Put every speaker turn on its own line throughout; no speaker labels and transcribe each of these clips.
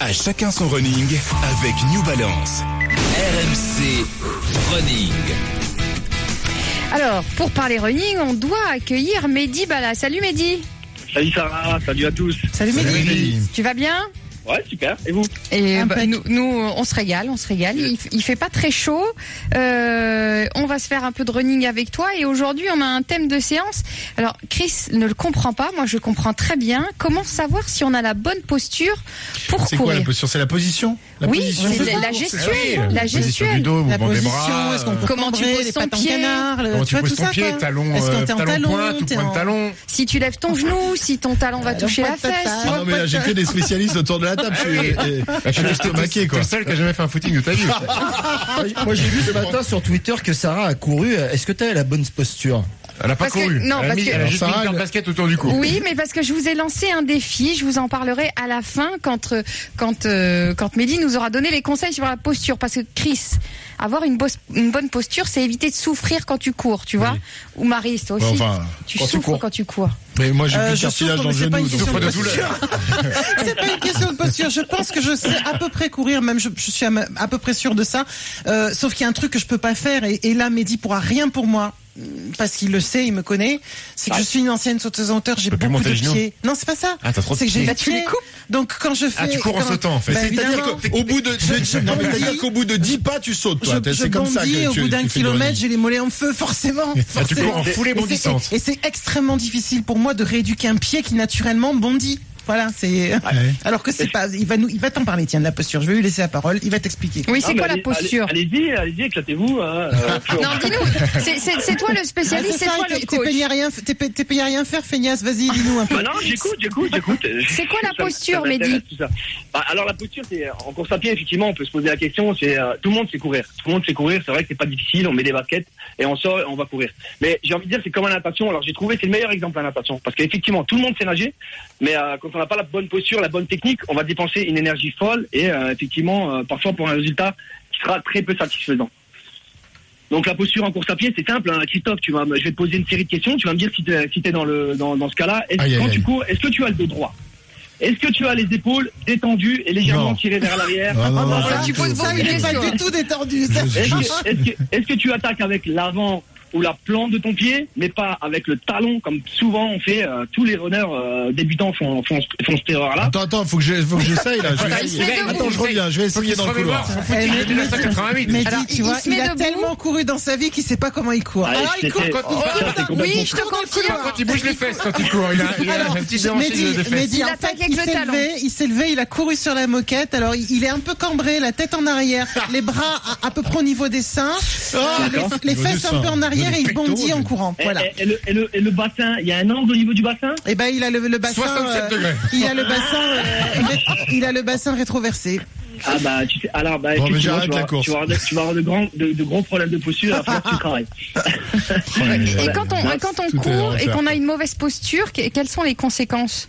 À chacun son running avec New Balance. RMC Running.
Alors, pour parler running, on doit accueillir Mehdi Bala. Salut Mehdi.
Salut Sarah, salut à tous.
Salut Mehdi. Tu vas bien?
Ouais, super. Et vous
Et bah, nous, nous, on se régale, on se régale. Il, il fait pas très chaud. Euh, on va se faire un peu de running avec toi. Et aujourd'hui, on a un thème de séance. Alors, Chris ne le comprend pas. Moi, je comprends très bien. Comment savoir si on a la bonne posture pour
C'est quoi
courir
la posture? C'est la position? La
Oui,
position,
c'est la, la gestuelle. La
Position du
gestuelle.
dos,
La position,
bras.
est-ce qu'on peut
Comment tu poses ton pied?
canard, le-
Comment
tu
tu
vois
poses
tout
ton
ça
pied, talon,
Est-ce que
euh,
t'es en
talon
talon,
point, tout
t'es
point de
en-
talon?
Si tu lèves ton genou, si ton talon va toucher la fesse.
Ah non mais là j'ai que des spécialistes autour de la table. Je suis, suis estomaqué quoi.
le seul qui a jamais fait un footing de ta vie.
Moi j'ai vu ce matin sur Twitter que Sarah a couru. Est-ce que t'as la bonne posture?
Elle a pas
Parce que-
couru.
non,
elle a,
parce
mis,
que-
elle a
Alors,
juste mis une
elle-
baskets autour du cou.
Oui, mais parce que je vous ai lancé un défi, je vous en parlerai à la fin quand euh, quand euh, quand Mehdi nous aura donné les conseils sur la posture. Parce que Chris, avoir une, bosse- une bonne posture, c'est éviter de souffrir quand tu cours, tu vois. Ou Marie, toi aussi.
Ouais, enfin,
tu
quand
souffres quand tu cours.
Mais moi j'ai
Euh,
plus de
je
cartilage dans le genou.
une
donc-
question
Souffre
de
de douleur.
posture. C'est pas une question de posture. Je pense que je sais à peu près courir, même je, je suis à, peu près sûr de ça. Euh, sauf qu'il y a un truc que je peux pas faire et, et là, Mehdi pourra rien pour moi parce qu'il le sait, il me connaît. C'est que je suis une ancienne sauteuse en hauteur, j'ai beaucoup de pieds. Non, c'est pas ça.
Ah, t'as trop de
C'est que j'ai
pieds.
les
Bah.
Donc quand je fais,
Ah, tu cours en sautant, en fait.
Bah,
C'est-à-dire qu'au bout de, c'est-à-dire qu'au bout de 10 pas, tu sautes, toi. C'est comme ça
au bout d'un kilomètre, j'ai les mollets en feu, forcément.
Ah, tu cours en foulée bondissante.
Et c'est extrêmement difficile pour moi de rééduquer un pied qui naturellement bondit. Voilà, c'est. Alors que c'est pas. Il va nous, il va t'en parler, tiens, de la posture. Je vais lui laisser la parole. Il va t'expliquer.
Oui, c'est
Ah,
quoi la posture
allez- Allez-y, allez-y, éclatez-vous. hein, euh,
Non, dis-nous. C'est- toi le
Ah,
spécialiste,
c'est
c'est toi le
t'es
coach.
payé à rien, t'es payé- à rien faire, feignasse. Vas-y, dis-nous un peu.
Bah non, j'écoute, j'écoute, j'écoute.
C'est quoi la posture, Mehdi.
Bah, Alors la posture, c'est en course à pied, effectivement, on peut se poser la question. C'est euh, tout le monde sait courir. Tout le monde sait courir. C'est vrai que c'est pas difficile. On met des baskets et on sort et on va courir. Mais j'ai envie de dire, c'est comme la natation. Alors j'ai trouvé c'est le meilleur exemple la natation parce qu'effectivement tout le monde sait nager, mais euh, quand on n'a pas la bonne posture, la bonne technique, on va dépenser une énergie folle et euh, effectivement euh, parfois pour un résultat qui sera très peu satisfaisant. Donc la posture en course à pied, c'est simple, hein. Christophe. Tu vas, me- je vais te poser une série de questions. Tu vas me dire si tu es, si t'es dans le dans, dans ce cas-là. Est-ce
aïe,
quand tu cours, est-ce que tu as le dos droit? Est-ce que tu as les épaules détendues et légèrement
Non.
tirées vers l'arrière?
Ah, non, non,
Ah, ça,
du
tu poses
pas
questions.
du tout détendu. ça.
Est-ce que, est-ce que- est-ce que tu attaques avec l'avant ou la plante de ton pied, mais pas avec le talon comme souvent on fait. euh, tous les runners euh, débutants font, font, font cette erreur-là.
Attends, attends, faut que j'essaye là. Je vais
il
essayer. Attends, je reviens. Je vais essayer dans le couloir.
Il 88.
Mais
il-
tu vois,
il
il a
debout.
tellement couru dans sa vie qu'il sait pas comment il court. Alors il court quand
Oh,
ça, c'est
Oui, je te confirme.
Quand il bouge les fesses quand il court, il a, il un petit déhanché
Mehdi,
de, fesses.
Il
en
attaque
fait,
avec
il
le
s'est
talon.
levé, il s'est levé, il a couru sur la moquette. Alors, il, il est un peu cambré, la tête en arrière, les bras à, peu près au niveau des seins,
D'accord.
les, fesses un peu en arrière et il bondit en
tu-
courant.
Et,
Voilà.
et- et le, et le- et le bassin, il y a un angle au niveau du bassin?
Et ben, il a le, le bassin.
67 degrés.
il a le bassin, euh, ré- il a le bassin rétroversé.
Ah bah tu sais, alors bah
Bon,
effectivement,
j'arrête
tu, vas, tu vas avoir de, tu vas avoir de grands de, de gros problèmes de posture à faire tu travailles.
Et quand on, quand on court et qu'on a une mauvaise posture, que- quelles sont les conséquences?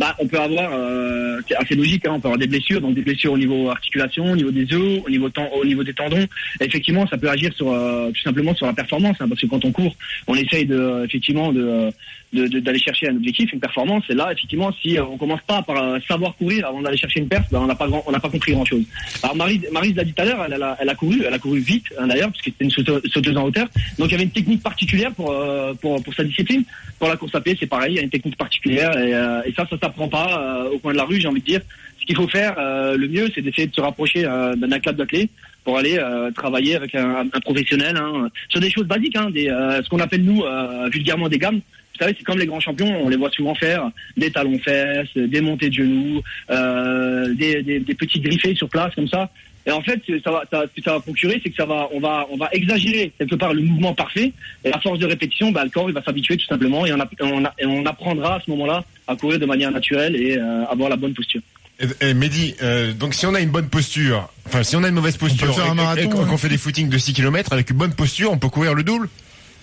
Bah, on peut avoir, euh, c'est assez logique, hein, on peut avoir des blessures, donc des blessures au niveau articulation, au niveau des os, au niveau, au niveau des tendons. Effectivement, ça peut agir sur euh, tout simplement sur la performance, hein, parce que quand on court, on essaye de euh, effectivement de de- d'aller chercher un objectif, une performance. Et là, effectivement, si euh, on commence pas par euh, savoir courir avant d'aller chercher une perf, ben, on n'a pas on n'a pas compris grand chose. Alors Marie, Marie l'a dit tout à l'heure, elle, elle a, elle a couru, elle a couru vite hein, d'ailleurs, parce que c'était une saute- sauteuse en hauteur. Donc il y avait une technique particulière pour euh, pour pour sa discipline. Pour la course à pied, c'est pareil, il y a une technique particulière et, euh, et ça, ça s'apprend pas euh, au coin de la rue, j'ai envie de dire. Ce qu'il faut faire, euh, le mieux, c'est d'essayer de se rapprocher euh, d'un club d'athlètes pour aller travailler avec un, professionnel hein, sur des choses basiques, hein, des, ce qu'on appelle nous vulgairement des gammes. Vous savez, c'est comme les grands champions, on les voit souvent faire des talons fesses, des montées de genoux, euh, des, des, des petits griffés sur place comme ça. Et en fait, ça va, ça, ce que ça va procurer, c'est que ça va, on va, on va exagérer quelque part le mouvement parfait. Et à force de répétition, bah, le corps il va s'habituer tout simplement et on, a- on, a- et on apprendra à ce moment-là à courir de manière naturelle et euh, avoir la bonne posture.
Eh, eh, Mehdi, euh, donc si on a une bonne posture, enfin si on a une mauvaise posture
faire un
et- et-
marathon,
et qu'on
hein.
qu'on fait des footings de 6 km avec une bonne posture, on peut courir le double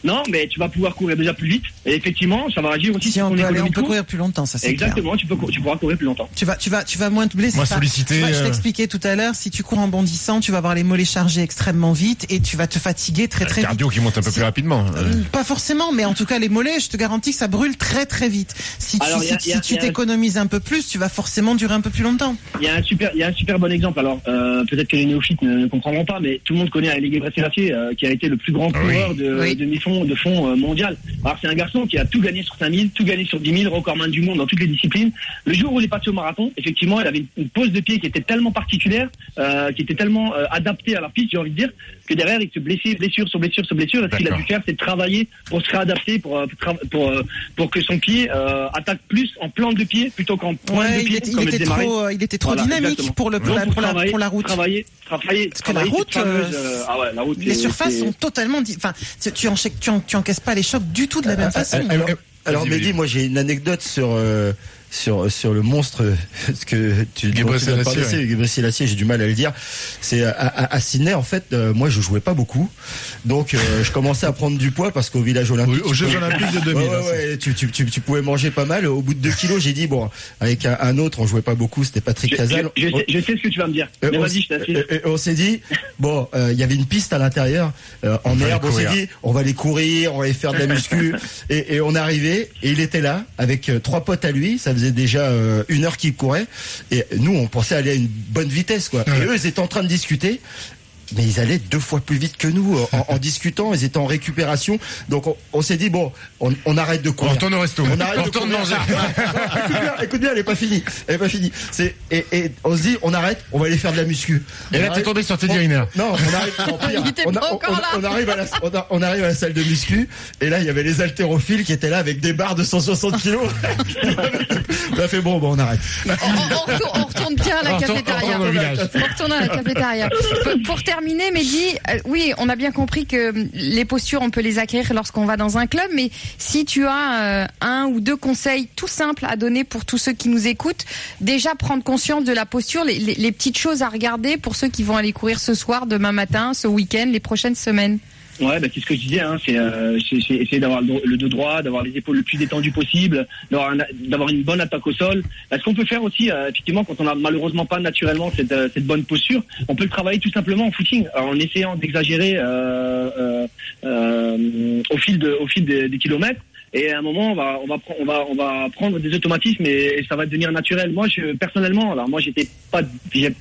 Non, mais tu vas pouvoir courir déjà plus vite. Et effectivement, ça va agir aussi
Si
sur
on
ton
peut aller, on peut courir plus longtemps, ça c'est clair.
Exactement, tu, peux, tu pourras courir plus longtemps.
Tu vas, tu vas, tu vas moins te blesser. Tu vois, je
euh.
t'expliquais tout à l'heure, si tu cours en bondissant, tu vas avoir les mollets chargés extrêmement vite et tu vas te fatiguer très très vite.
Cardio qui monte un peu plus rapidement.
Euh, Pas forcément, mais en tout cas les mollets, je te garantis que ça brûle très très vite. Si tu, si, si t'économises un peu plus, tu vas forcément durer un peu plus longtemps.
Il y a un super, il y a un super bon exemple. Alors euh, peut-être que les néophytes ne, ne comprendront pas, mais tout le monde connaît Haile Gebrselassie, euh, qui a été le plus grand coureur de,
Oui.
de de fond euh, mondial. Alors c'est un garçon qui a tout gagné sur 5000, tout gagné sur 10 000, recordman du monde dans toutes les disciplines. Le jour où il est passé au marathon, effectivement, il avait une, une pose de pied qui était tellement particulière, euh, qui était tellement euh, adaptée à la piste, j'ai envie de dire, que derrière il se blessait blessure sur blessure sur blessure. Et ce qu'il a dû faire, c'est travailler pour se réadapter, pour pour, pour, pour que son pied euh, attaque plus en plante de pied plutôt qu'en pointe de
Ouais, il
pied,
était, il
comme le
était trop, il était trop
Voilà,
dynamique
exactement.
pour le pour
Donc,
pour la, pour la route.
Travailler, travailler,
Parce que la route,
fameuse, ah ouais, la route.
Les surfaces sont totalement, enfin, tu, enchaînes- tu, en- tu encaisses pas les chocs du tout de la même façon.
Euh, Alors, alors Mehdi, moi j'ai une anecdote sur euh, sur sur le monstre ce que tu c'est Gebrselassie, j'ai du mal à le dire. C'est à, à, à Sydney en fait, euh, moi je jouais pas beaucoup, donc euh, je commençais à prendre du poids parce qu'au village olympique.
Aux, aux Jeux Olympiques de 2000.
Ouais, ouais,
hein,
ouais, tu, tu, tu, tu pouvais manger pas mal. Au bout de 2 kilos, j'ai dit bon, avec un, un autre, on jouait pas beaucoup, c'était Patrick
Je,
Casal.
je- je sais, je sais ce que tu vas me dire.
Euh,
Mais
on
je
s'est dit, bon, euh, il y avait une piste à l'intérieur, euh, en herbe. On s'est dit, on va aller courir, on va aller faire de la muscu. et, et on est arrivé, et il était là, avec trois potes à lui. Ça faisait déjà euh, une heure qu'il courait. Et nous, on pensait aller à une bonne vitesse, quoi. Et eux, ils étaient en train de discuter. Mais ils allaient deux fois plus vite que nous euh, en, en discutant. Ils étaient en récupération. Donc on, on s'est dit bon, on, on arrête de
On
courir.
retourne au resto.
On arrête
On
de
retourne
courir.
manger.
écoute bien, écoute bien, elle est pas finie. Elle est pas finie. C'est et, et on se dit, on arrête, on va aller faire de la muscu.
Et
On
là, t'es tombé sur Teddy Riner.
Non, on arrive.
Il était
on,
pas
a- on-
encore
on-
là.
on arrive à la, on, a- on arrive à la salle de muscu et là il y avait les haltérophiles qui étaient là avec des barres de 160 kilos. on a fait bon, bon, on arrête.
On, on retourne, bien à la cafétéria.
on retourne au village.
On retourne à la cafétéria. Pour- terminer, Mehdi, euh, oui, on a bien compris que hum, les postures, on peut les acquérir lorsqu'on va dans un club, mais si tu as euh, un ou deux conseils tout simples à donner pour tous ceux qui nous écoutent, déjà prendre conscience de la posture, les, les- les petites choses à regarder pour ceux qui vont aller courir ce soir, demain matin, ce week-end, les prochaines semaines.
Ouais, bah, c'est ce que je disais, hein, c'est euh, essayer d'avoir le, dos droit, d'avoir les épaules le plus détendues possible, d'avoir un- une bonne attaque au sol. Bah, ce qu'on peut faire aussi, euh, effectivement, quand on a malheureusement pas naturellement cette, euh, cette bonne posture, on peut le travailler tout simplement en footing, en essayant d'exagérer euh, euh, au fil de, au fil des, des kilomètres. Et à un moment, on va, on va, on va, on va prendre des automatismes et, et ça va devenir naturel. Moi, je, personnellement, alors moi, j'étais pas,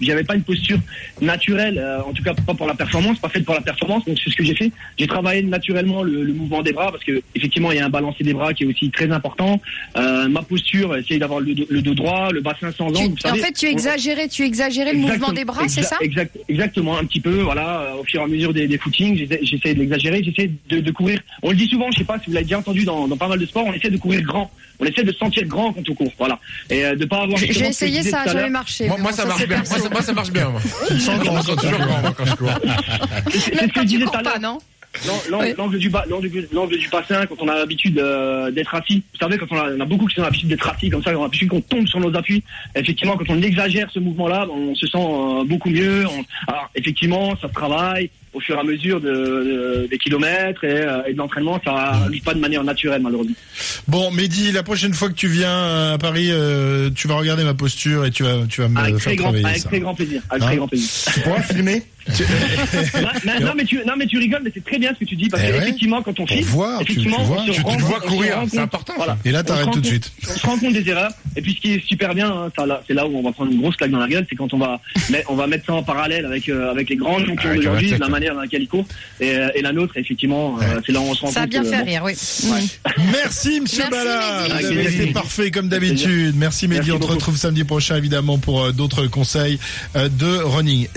j'avais pas une posture naturelle, euh, en tout cas pas pour la performance, pas faite pour la performance. Donc c'est ce que j'ai fait. J'ai travaillé naturellement le, le mouvement des bras parce que effectivement, il y a un balancier des bras qui est aussi très important. Euh, ma posture, essayer d'avoir le, dos- le dos droit, le bassin sans angle.
en
savez.
fait, tu exagérais, tu exagérais le mouvement des bras, c'est ça?
exact- Exactement, un petit peu, voilà, euh, au fur et à mesure des, des footings, j'essaie- j'essaie de l'exagérer, j'essaie de, de courir. On le dit souvent, je sais pas si vous l'avez déjà entendu dans, dans pas mal de sports, on essaie de courir grand, on essaie de se sentir grand quand on court, voilà, et euh, de pas avoir.
J'ai essayé ça,
tout à
a jamais marché.
Moi,
mais
moi,
bon,
ça marche bien. Moi, ça, moi, ça marche bien. Moi. Je sens toujours grand moi, quand je cours.
C'est ce que
quand
je
tu
disais
cours
tout à l'heure.
non.
L'angle du, bas- l'angle du, bassin, quand on a l'habitude euh, d'être assis, vous savez, quand on a, on a beaucoup qui ont l'habitude d'être assis comme ça, on a l'habitude qu'on tombe sur nos appuis. Effectivement, quand on exagère ce mouvement-là, on se sent euh, beaucoup mieux. On- alors, effectivement, ça se travaille au fur et à mesure de, de- des kilomètres et, euh, et de l'entraînement. Ça arrive pas de manière naturelle, malheureusement.
Bon, Mehdi, la prochaine fois que tu viens euh, à Paris, euh, tu vas regarder ma posture et tu vas, tu vas me
Avec
faire
très grand,
travailler
avec
ça.
très grand plaisir. Avec
Hein
très grand plaisir.
Tu pourras filmer
non, mais- non, mais tu, non, mais tu rigoles, mais c'est très bien ce que tu dis parce
Eh ouais.
qu'effectivement, quand on filme,
voir, tu- vois,
on se
tu courir, c'est important.
Voilà.
Et là, t'arrêtes tout de suite.
On se rend compte des erreurs. Et puis, ce qui est super bien, hein, c'est là où on va prendre une grosse claque dans la gueule, c'est quand on va, met- on va mettre ça en parallèle avec, euh, avec les grands champions
Avec
d'aujourd'hui, de la manière dans laquelle ils courent. Et, euh, et la nôtre, effectivement, euh, c'est là où on se rend
Ça a
compte.
bien
que,
fait
bon,
rire, oui.
Merci, monsieur
Merci,
Bala. Été
plaisir.
parfait comme d'habitude. Merci, Mehdi.
Merci
On te retrouve samedi prochain, évidemment, pour euh, d'autres conseils euh, de running.